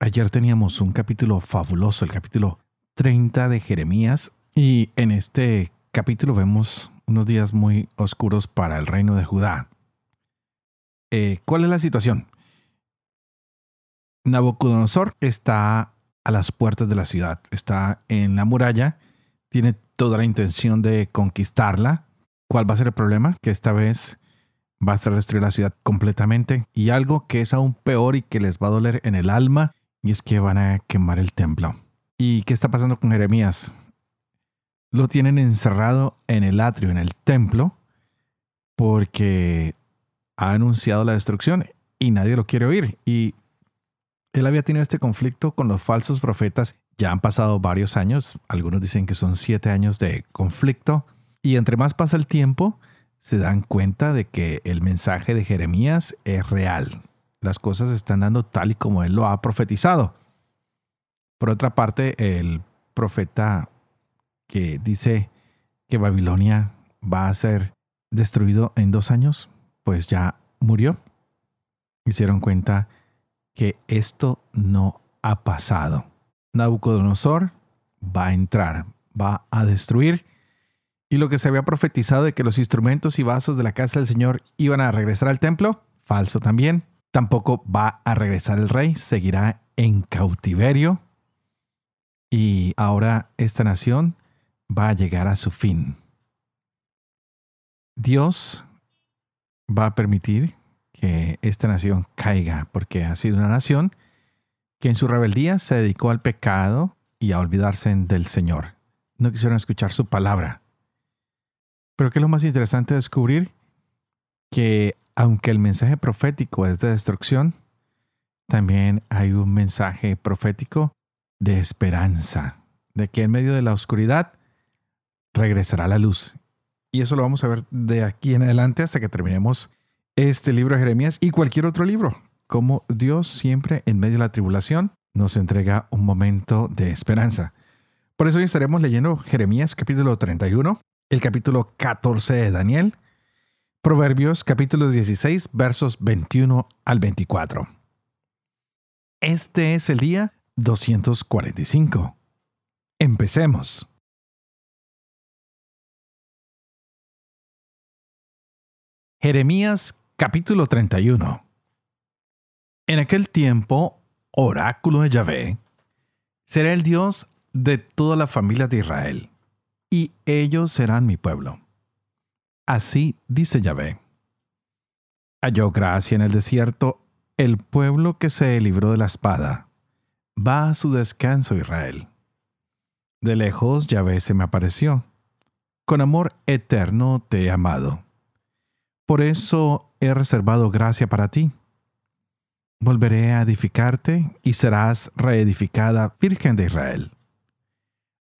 Ayer teníamos un capítulo fabuloso, el capítulo 30 de Jeremías, y en este capítulo vemos unos días muy oscuros para el reino de Judá. Eh, ¿Cuál es la situación? Nabucodonosor está a las puertas de la ciudad, está en la muralla, tiene toda la intención de conquistarla. ¿Cuál va a ser el problema? Que esta vez va a ser destruir la ciudad completamente y algo que es aún peor y que les va a doler en el alma y es que van a quemar el templo. ¿Y qué está pasando con Jeremías? Lo tienen encerrado en el atrio, en el templo, porque ha anunciado la destrucción y nadie lo quiere oír. Y él había tenido este conflicto con los falsos profetas. Ya han pasado varios años, algunos dicen que son siete años de conflicto, y entre más pasa el tiempo, se dan cuenta de que el mensaje de Jeremías es real, las cosas están dando tal y como él lo ha profetizado. Por otra parte, el profeta que dice que Babilonia va a ser destruido en dos años, pues ya murió. Hicieron cuenta que esto no ha pasado. Nabucodonosor va a entrar, va a destruir. Y lo que se había profetizado de que los instrumentos y vasos de la casa del Señor iban a regresar al templo, falso también. Tampoco va a regresar el rey, seguirá en cautiverio y ahora esta nación va a llegar a su fin. Dios va a permitir que esta nación caiga porque ha sido una nación que en su rebeldía se dedicó al pecado y a olvidarse del Señor. No quisieron escuchar su palabra. Pero ¿qué es lo más interesante de descubrir? Que aunque el mensaje profético es de destrucción, también hay un mensaje profético de esperanza, de que en medio de la oscuridad regresará la luz. Y eso lo vamos a ver de aquí en adelante hasta que terminemos este libro de Jeremías y cualquier otro libro, como Dios siempre en medio de la tribulación nos entrega un momento de esperanza. Por eso hoy estaremos leyendo Jeremías capítulo 31, el capítulo 14 de Daniel, Proverbios capítulo 16 versos 21 al 24. Este es el día 245. Empecemos. Jeremías capítulo 31. En aquel tiempo, oráculo de Yahvé, será el Dios de toda la familia de Israel, y ellos serán mi pueblo Así dice Yahvé. Halló gracia en el desierto el pueblo que se libró de la espada. Va a su descanso Israel. De lejos Yahvé se me apareció. Con amor eterno te he amado. Por eso he reservado gracia para ti. Volveré a edificarte y serás reedificada Virgen de Israel.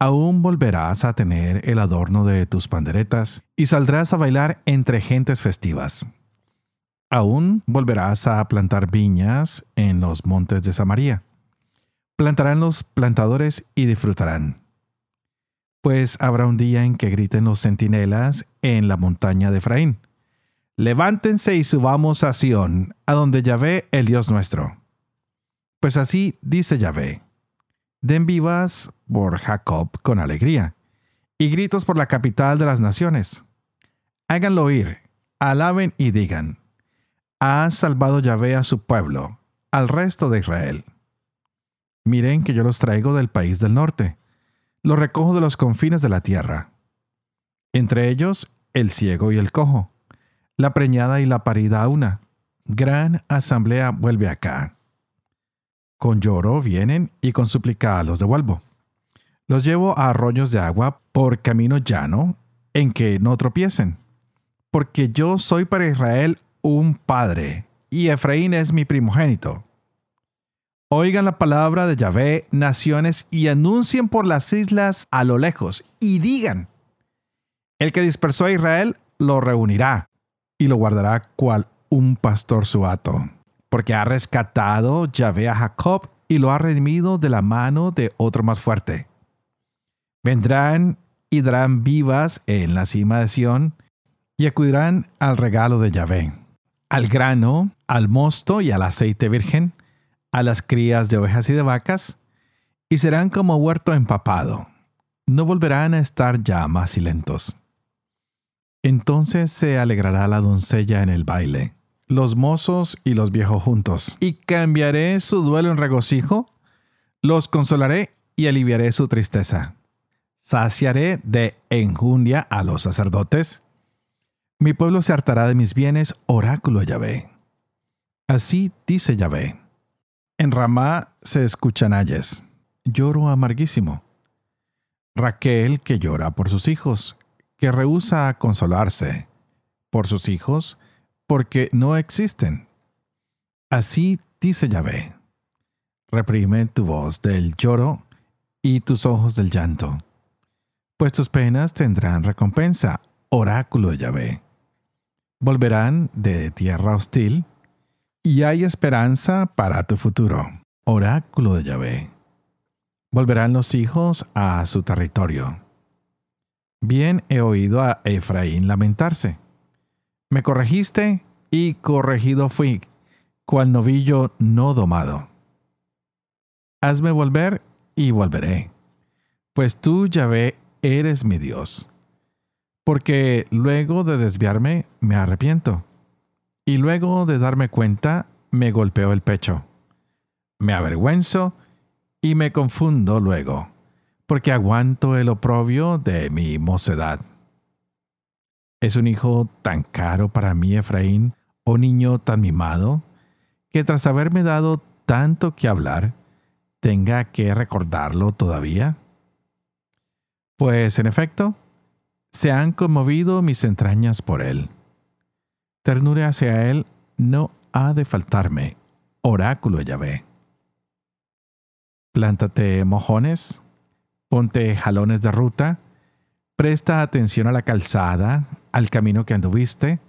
Aún volverás a tener el adorno de tus panderetas y saldrás a bailar entre gentes festivas. Aún volverás a plantar viñas en los montes de Samaria. Plantarán los plantadores y disfrutarán. Pues habrá un día en que griten los centinelas en la montaña de Efraín. Levántense y subamos a Sión, a donde Yahvé el Dios nuestro. Pues así dice Yahvé Den vivas por Jacob con alegría, y gritos por la capital de las naciones. Háganlo oír, alaben y digan, ha salvado Yahvé a su pueblo, al resto de Israel. Miren que yo los traigo del país del norte, los recojo de los confines de la tierra. Entre ellos, el ciego y el cojo, la preñada y la parida a una. Gran asamblea vuelve acá. Con lloro vienen y con súplica los devuelvo. Los llevo a arroyos de agua por camino llano en que no tropiecen. Porque yo soy para Israel un padre, y Efraín es mi primogénito. Oigan la palabra de Yahvé, naciones, y anuncien por las islas a lo lejos, y digan, el que dispersó a Israel lo reunirá y lo guardará cual un pastor suato, porque ha rescatado Yahvé a Jacob y lo ha redimido de la mano de otro más fuerte. Vendrán y darán vivas en la cima de Sión y acudirán al regalo de Yahvé, al grano, al mosto y al aceite virgen, a las crías de ovejas y de vacas, y serán como huerto empapado. No volverán a estar ya más silentos. Entonces se alegrará la doncella en el baile, los mozos y los viejos juntos, y cambiaré su duelo en regocijo, los consolaré y aliviaré su tristeza. Saciaré de enjundia a los sacerdotes. Mi pueblo se hartará de mis bienes, oráculo Yahvé. Así dice Yahvé. En Ramá se escuchan ayes, lloro amarguísimo. Raquel que llora por sus hijos, que rehúsa consolarse por sus hijos porque no existen. Así dice Yahvé. Reprime tu voz del lloro y tus ojos del llanto, pues tus penas tendrán recompensa, oráculo de Yahvé. Volverán de tierra hostil y hay esperanza para tu futuro. Oráculo de Yahvé. Volverán los hijos a su territorio. Bien he oído a Efraín lamentarse. Me corregiste y corregido fui, cual novillo no domado. Hazme volver y volveré, pues tú, Yahvé, eres mi Dios. Porque luego de desviarme me arrepiento y luego de darme cuenta, me golpeo el pecho. Me avergüenzo y me confundo luego, porque aguanto el oprobio de mi mocedad. ¿Es un hijo tan caro para mí, Efraín, o niño tan mimado, que tras haberme dado tanto que hablar, tenga que recordarlo todavía? Pues en efecto, se han conmovido mis entrañas por él ternura hacia Él no ha de faltarme. Oráculo Yahvé. Plántate mojones, ponte jalones de ruta, presta atención a la calzada, al camino que anduviste.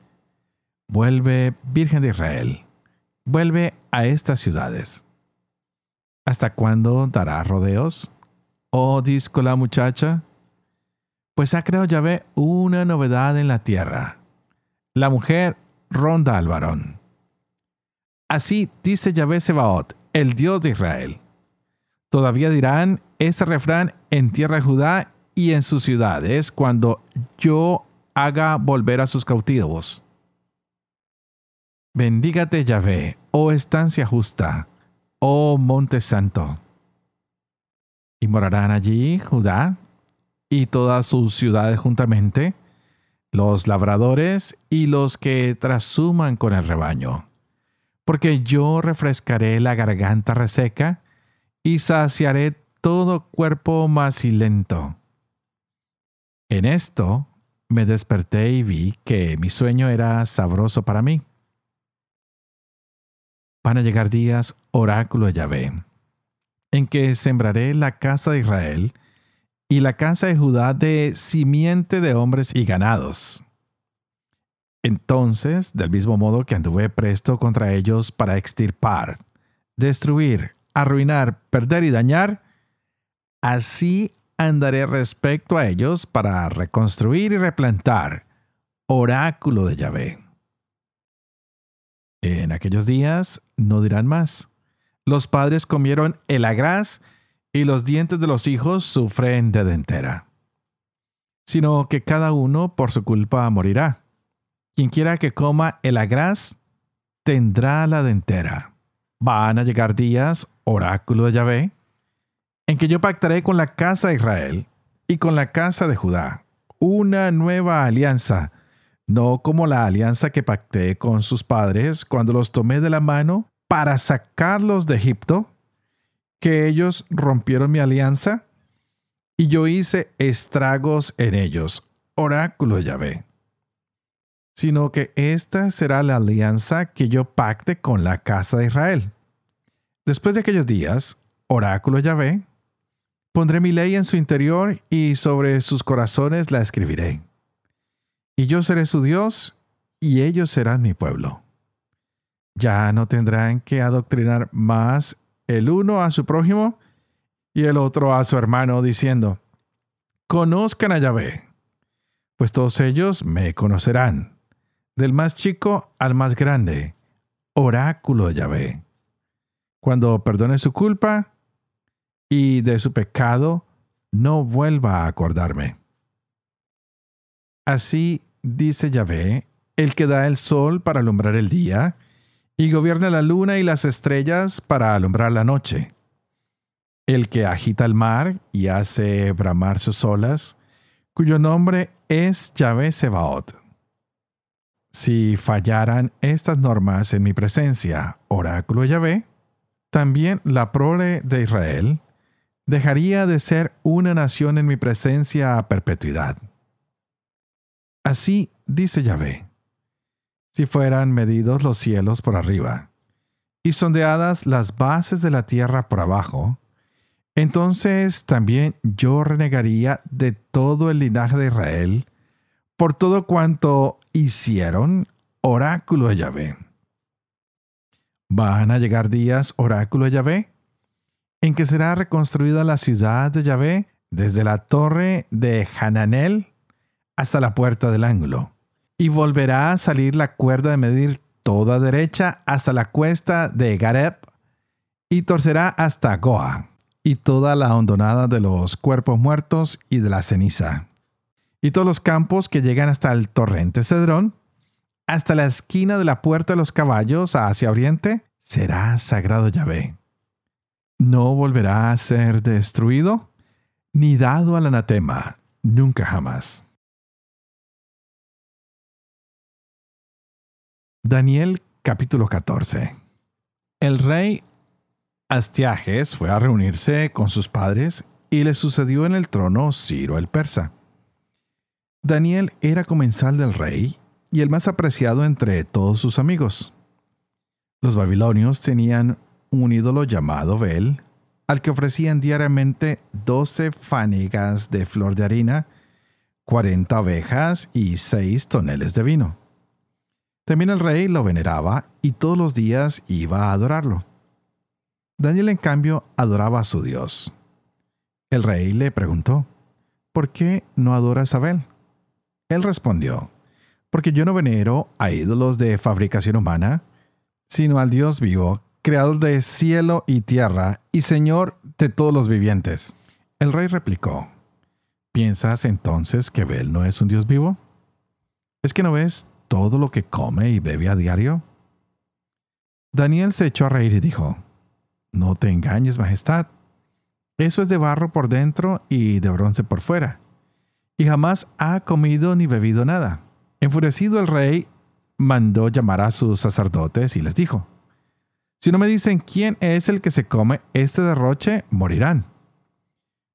Vuelve, Virgen de Israel, vuelve a estas ciudades. ¿Hasta cuándo dará rodeos? Oh, disco la muchacha. Pues ha creado Yahvé una novedad en la tierra. La mujer ronda al varón. Así dice Yahvé Sebaot, el Dios de Israel. Todavía dirán este refrán en tierra de Judá y en sus ciudades cuando yo haga volver a sus cautivos. Bendígate Yahvé, oh estancia justa, oh monte santo. Y morarán allí Judá y todas sus ciudades juntamente, los labradores y los que trasuman con el rebaño. Porque yo refrescaré la garganta reseca y saciaré todo cuerpo macilento. En esto me desperté y vi que mi sueño era sabroso para mí. Van a llegar días, oráculo de Yahvé, en que sembraré la casa de Israel y la casa de Judá de simiente de hombres y ganados. Entonces, del mismo modo que anduve presto contra ellos para extirpar, destruir, arruinar, perder y dañar, así andaré respecto a ellos para reconstruir y replantar. Oráculo de Yahvé. En aquellos días no dirán más. Los padres comieron el agraz y los dientes de los hijos sufren de dentera, sino que cada uno por su culpa morirá. Quien quiera que coma el agraz, tendrá la dentera. Van a llegar días, oráculo de Yahvé, en que yo pactaré con la casa de Israel y con la casa de Judá una nueva alianza, no como la alianza que pacté con sus padres cuando los tomé de la mano para sacarlos de Egipto, que ellos rompieron mi alianza y yo hice estragos en ellos. Oráculo Yahvé. Sino que esta será la alianza que yo pacte con la casa de Israel. Después de aquellos días, oráculo Yahvé, pondré mi ley en su interior y sobre sus corazones la escribiré. Y yo seré su Dios y ellos serán mi pueblo. Ya no tendrán que adoctrinar más el uno a su prójimo y el otro a su hermano, diciendo, Conozcan a Yahvé, pues todos ellos me conocerán, del más chico al más grande, oráculo de Yahvé. Cuando perdone su culpa y de su pecado, no vuelva a acordarme. Así dice Yahvé, el que da el sol para alumbrar el día, y gobierna la luna y las estrellas para alumbrar la noche. El que agita el mar y hace bramar sus olas, cuyo nombre es Yahvé Sebaot. Si fallaran estas normas en mi presencia, oráculo Yahvé, también la prole de Israel dejaría de ser una nación en mi presencia a perpetuidad. Así dice Yahvé si fueran medidos los cielos por arriba y sondeadas las bases de la tierra por abajo, entonces también yo renegaría de todo el linaje de Israel por todo cuanto hicieron oráculo de Yahvé. Van a llegar días, oráculo de Yahvé, en que será reconstruida la ciudad de Yahvé desde la torre de Hananel hasta la puerta del ángulo y volverá a salir la cuerda de medir toda derecha hasta la cuesta de Gareb y torcerá hasta Goa y toda la hondonada de los cuerpos muertos y de la ceniza y todos los campos que llegan hasta el torrente Cedrón hasta la esquina de la puerta de los caballos hacia oriente será sagrado Yahvé. No volverá a ser destruido ni dado al anatema, nunca jamás. Daniel capítulo 14 El rey Astiages fue a reunirse con sus padres y le sucedió en el trono Ciro el persa. Daniel era comensal del rey y el más apreciado entre todos sus amigos. Los babilonios tenían un ídolo llamado Bel, al que ofrecían diariamente doce fanegas de flor de harina, cuarenta ovejas y seis toneles de vino. También el rey lo veneraba y todos los días iba a adorarlo. Daniel, en cambio, adoraba a su Dios. El rey le preguntó, ¿por qué no adoras a Abel? Él respondió, porque yo no venero a ídolos de fabricación humana, sino al Dios vivo, creador de cielo y tierra y Señor de todos los vivientes. El rey replicó, ¿piensas entonces que Abel no es un Dios vivo? ¿Es que no ves todo lo que come y bebe a diario? Daniel se echó a reír y dijo, No te engañes, Majestad. Eso es de barro por dentro y de bronce por fuera. Y jamás ha comido ni bebido nada. Enfurecido el rey mandó llamar a sus sacerdotes y les dijo, Si no me dicen quién es el que se come este derroche, morirán.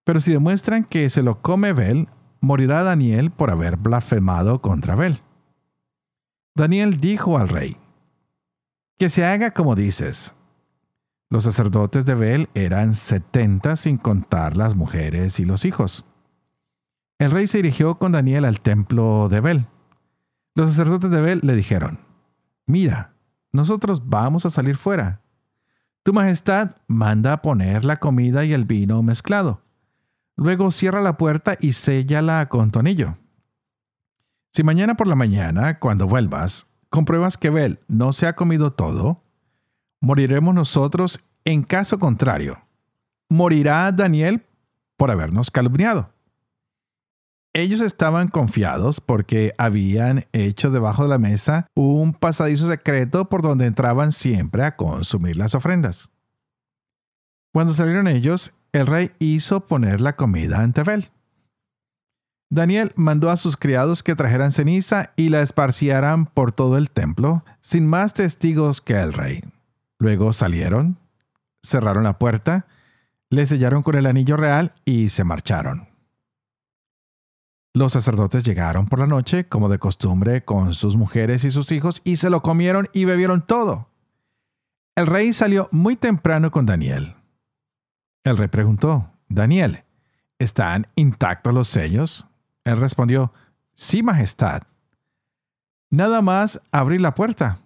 Pero si demuestran que se lo come Bel, morirá Daniel por haber blasfemado contra Bel. Daniel dijo al rey, que se haga como dices. Los sacerdotes de Bel eran setenta sin contar las mujeres y los hijos. El rey se dirigió con Daniel al templo de Bel. Los sacerdotes de Bel le dijeron, Mira, nosotros vamos a salir fuera. Tu majestad manda a poner la comida y el vino mezclado. Luego cierra la puerta y séllala con tonillo. Si mañana por la mañana, cuando vuelvas, compruebas que Bel no se ha comido todo, moriremos nosotros en caso contrario. Morirá Daniel por habernos calumniado. Ellos estaban confiados porque habían hecho debajo de la mesa un pasadizo secreto por donde entraban siempre a consumir las ofrendas. Cuando salieron ellos, el rey hizo poner la comida ante Bel. Daniel mandó a sus criados que trajeran ceniza y la esparcieran por todo el templo, sin más testigos que el rey. Luego salieron, cerraron la puerta, le sellaron con el anillo real y se marcharon. Los sacerdotes llegaron por la noche, como de costumbre, con sus mujeres y sus hijos, y se lo comieron y bebieron todo. El rey salió muy temprano con Daniel. El rey preguntó, Daniel, ¿están intactos los sellos? Él respondió, Sí, Majestad. Nada más abrí la puerta.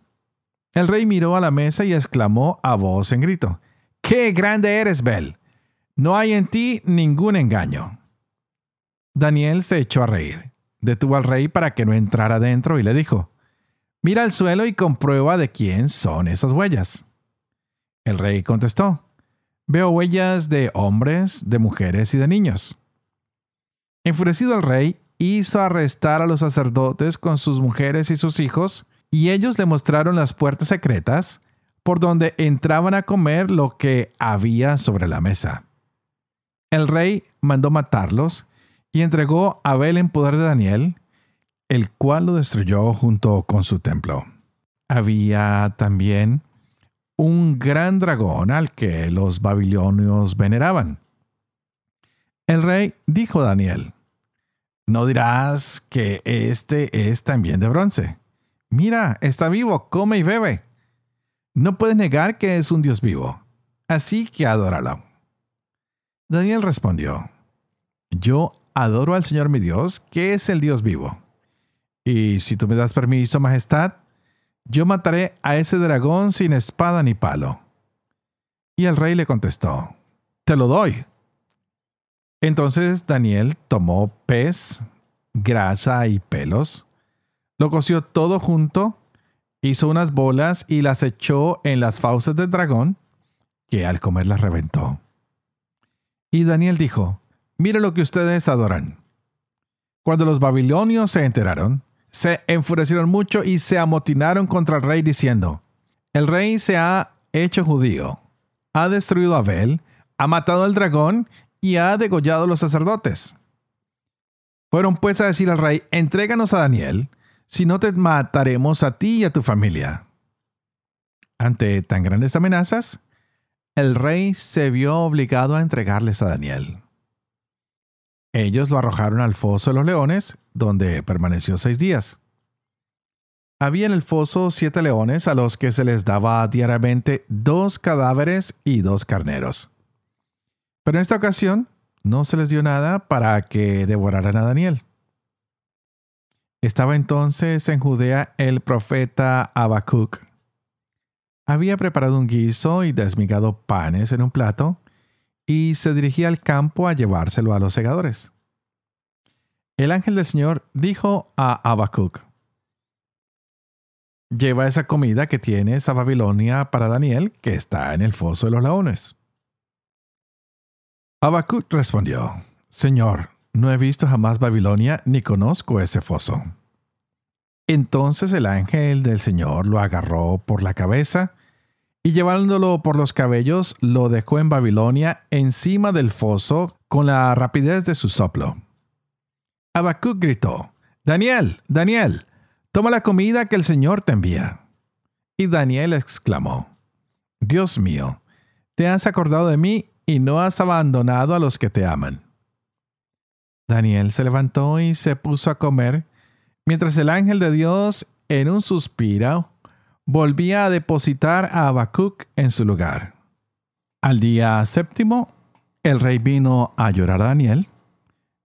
El rey miró a la mesa y exclamó a voz en grito, ¡Qué grande eres, Bel! No hay en ti ningún engaño. Daniel se echó a reír, detuvo al rey para que no entrara dentro y le dijo, Mira al suelo y comprueba de quién son esas huellas. El rey contestó, Veo huellas de hombres, de mujeres y de niños. Enfurecido el rey hizo arrestar a los sacerdotes con sus mujeres y sus hijos, y ellos le mostraron las puertas secretas por donde entraban a comer lo que había sobre la mesa. El rey mandó matarlos y entregó a Abel en poder de Daniel, el cual lo destruyó junto con su templo. Había también un gran dragón al que los babilonios veneraban. El rey dijo a Daniel, no dirás que este es también de bronce. Mira, está vivo, come y bebe. No puedes negar que es un Dios vivo, así que adóralo. Daniel respondió, Yo adoro al Señor mi Dios, que es el Dios vivo. Y si tú me das permiso, Majestad, yo mataré a ese dragón sin espada ni palo. Y el rey le contestó, Te lo doy. Entonces Daniel tomó pez, grasa y pelos, lo coció todo junto, hizo unas bolas y las echó en las fauces del dragón, que al comer las reventó. Y Daniel dijo, Mire lo que ustedes adoran. Cuando los babilonios se enteraron, se enfurecieron mucho y se amotinaron contra el rey diciendo, El rey se ha hecho judío, ha destruido a Abel, ha matado al dragón y ha degollado a los sacerdotes. Fueron pues a decir al rey, entréganos a Daniel, si no te mataremos a ti y a tu familia. Ante tan grandes amenazas, el rey se vio obligado a entregarles a Daniel. Ellos lo arrojaron al foso de los leones, donde permaneció seis días. Había en el foso siete leones a los que se les daba diariamente dos cadáveres y dos carneros. Pero en esta ocasión no se les dio nada para que devoraran a Daniel. Estaba entonces en Judea el profeta Habacuc. Había preparado un guiso y desmigado panes en un plato y se dirigía al campo a llevárselo a los segadores. El ángel del Señor dijo a Habacuc, Lleva esa comida que tienes a Babilonia para Daniel, que está en el foso de los leones. Habacuc respondió, Señor, no he visto jamás Babilonia ni conozco ese foso. Entonces el ángel del Señor lo agarró por la cabeza y llevándolo por los cabellos lo dejó en Babilonia encima del foso con la rapidez de su soplo. Habacuc gritó, Daniel, Daniel, toma la comida que el Señor te envía. Y Daniel exclamó, Dios mío, te has acordado de mí y no has abandonado a los que te aman. Daniel se levantó y se puso a comer, mientras el ángel de Dios, en un suspiro, volvía a depositar a Habacuc en su lugar. Al día séptimo, el rey vino a llorar a Daniel,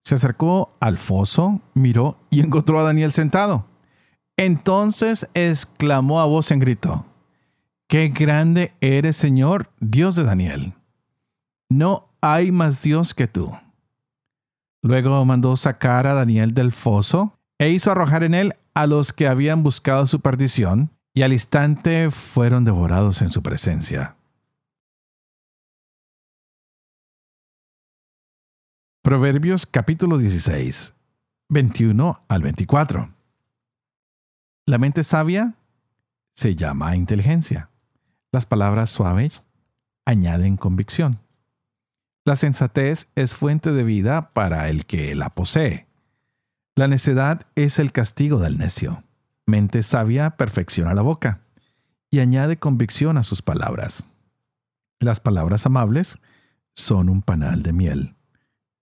se acercó al foso, miró y encontró a Daniel sentado. Entonces exclamó a voz en grito, Qué grande eres, Señor, Dios de Daniel no hay más Dios que tú. Luego mandó sacar a Daniel del foso e hizo arrojar en él a los que habían buscado su perdición, y al instante fueron devorados en su presencia. Proverbios capítulo 16, 21 al 24. La mente sabia se llama inteligencia. Las palabras suaves añaden convicción. La sensatez es fuente de vida para el que la posee. La necedad es el castigo del necio. Mente sabia perfecciona la boca y añade convicción a sus palabras. Las palabras amables son un panal de miel,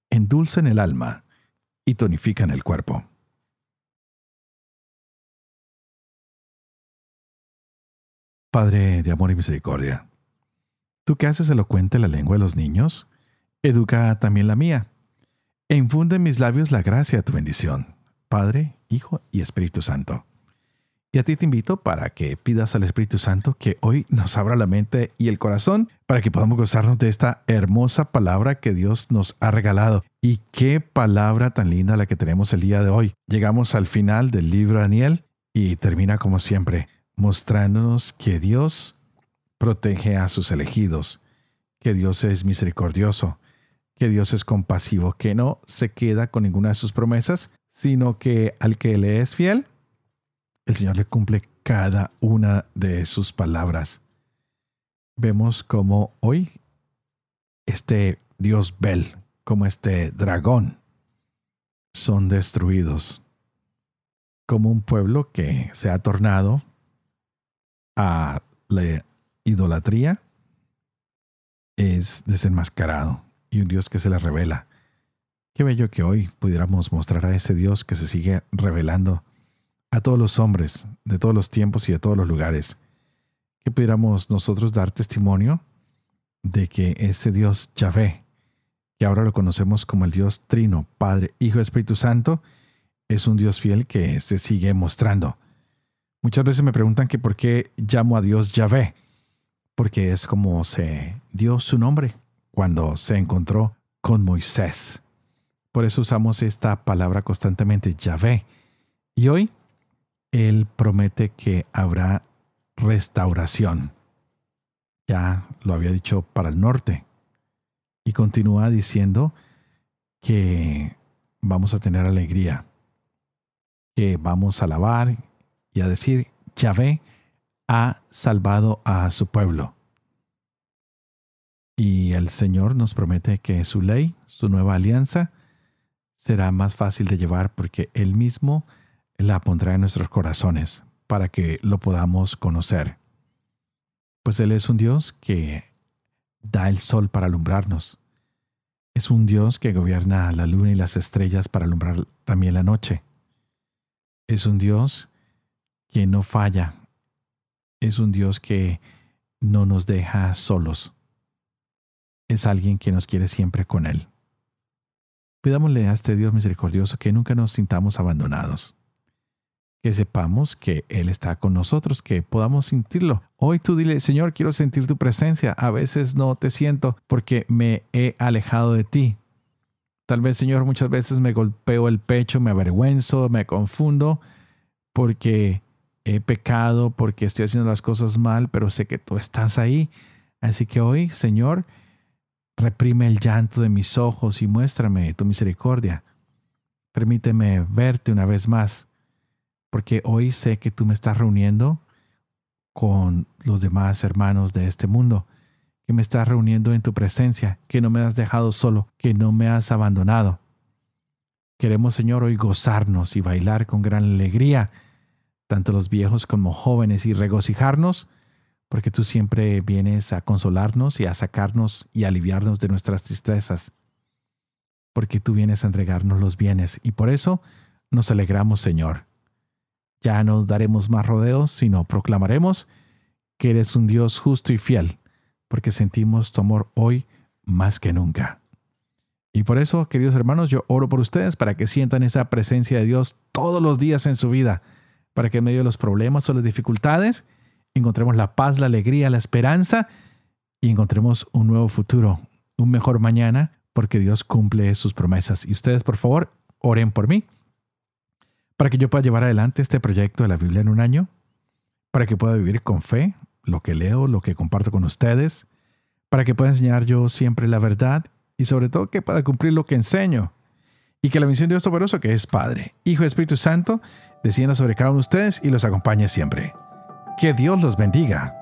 endulcen el alma y tonifican el cuerpo. Padre de amor y misericordia, tú que haces elocuente la lengua de los niños, educa también la mía, e infunde en mis labios la gracia de tu bendición, Padre, Hijo y Espíritu Santo. Y a ti te invito para que pidas al Espíritu Santo que hoy nos abra la mente y el corazón para que podamos gozarnos de esta hermosa palabra que Dios nos ha regalado. Y qué palabra tan linda la que tenemos el día de hoy. Llegamos al final del libro Daniel y termina como siempre, mostrándonos que Dios protege a sus elegidos, que Dios es misericordioso, que Dios es compasivo, que no se queda con ninguna de sus promesas, sino que al que le es fiel, el Señor le cumple cada una de sus palabras. Vemos como hoy este Dios Bel, como este dragón, son destruidos, como un pueblo que se ha tornado a la idolatría, es desenmascarado y un Dios que se le revela. Qué bello que hoy pudiéramos mostrar a ese Dios que se sigue revelando a todos los hombres de todos los tiempos y de todos los lugares, que pudiéramos nosotros dar testimonio de que ese Dios Yahvé, que ahora lo conocemos como el Dios Trino, Padre, Hijo Espíritu Santo, es un Dios fiel que se sigue mostrando. Muchas veces me preguntan que por qué llamo a Dios Yahvé, porque es como se dio su nombre cuando se encontró con Moisés. Por eso usamos esta palabra constantemente, Yahvé. Y hoy él promete que habrá restauración. Ya lo había dicho para el norte. Y continúa diciendo que vamos a tener alegría, que vamos a alabar y a decir, Yahvé ha salvado a su pueblo. Y el Señor nos promete que su ley, su nueva alianza, será más fácil de llevar porque Él mismo la pondrá en nuestros corazones para que lo podamos conocer. Pues Él es un Dios que da el sol para alumbrarnos. Es un Dios que gobierna la luna y las estrellas para alumbrar también la noche. Es un Dios que no falla. Es un Dios que no nos deja solos. Es alguien que nos quiere siempre con Él. Pidámosle a este Dios misericordioso que nunca nos sintamos abandonados que sepamos que Él está con nosotros, que podamos sentirlo. Hoy tú dile, Señor, quiero sentir tu presencia. A veces no te siento porque me he alejado de ti. Tal vez, Señor, muchas veces me golpeo el pecho, me avergüenzo, me confundo porque he pecado, porque estoy haciendo las cosas mal, pero sé que tú estás ahí. Así que hoy, Señor, reprime el llanto de mis ojos y muéstrame tu misericordia. Permíteme verte una vez más porque hoy sé que tú me estás reuniendo con los demás hermanos de este mundo, que me estás reuniendo en tu presencia, que no me has dejado solo, que no me has abandonado. Queremos, Señor, hoy gozarnos y bailar con gran alegría, tanto los viejos como jóvenes, y regocijarnos, porque tú siempre vienes a consolarnos y a sacarnos y aliviarnos de nuestras tristezas, porque tú vienes a entregarnos los bienes, y por eso nos alegramos, Señor ya no daremos más rodeos, sino proclamaremos que eres un Dios justo y fiel, porque sentimos tu amor hoy más que nunca. Y por eso, queridos hermanos, yo oro por ustedes para que sientan esa presencia de Dios todos los días en su vida, para que en medio de los problemas o las dificultades encontremos la paz, la alegría, la esperanza y encontremos un nuevo futuro, un mejor mañana, porque Dios cumple sus promesas. Y ustedes, por favor, oren por mí para que yo pueda llevar adelante este proyecto de la Biblia en un año, para que pueda vivir con fe lo que leo, lo que comparto con ustedes, para que pueda enseñar yo siempre la verdad y sobre todo que pueda cumplir lo que enseño. Y que la misión de Dios Todopoderoso, que es Padre, Hijo y Espíritu Santo, descienda sobre cada uno de ustedes y los acompañe siempre. Que Dios los bendiga.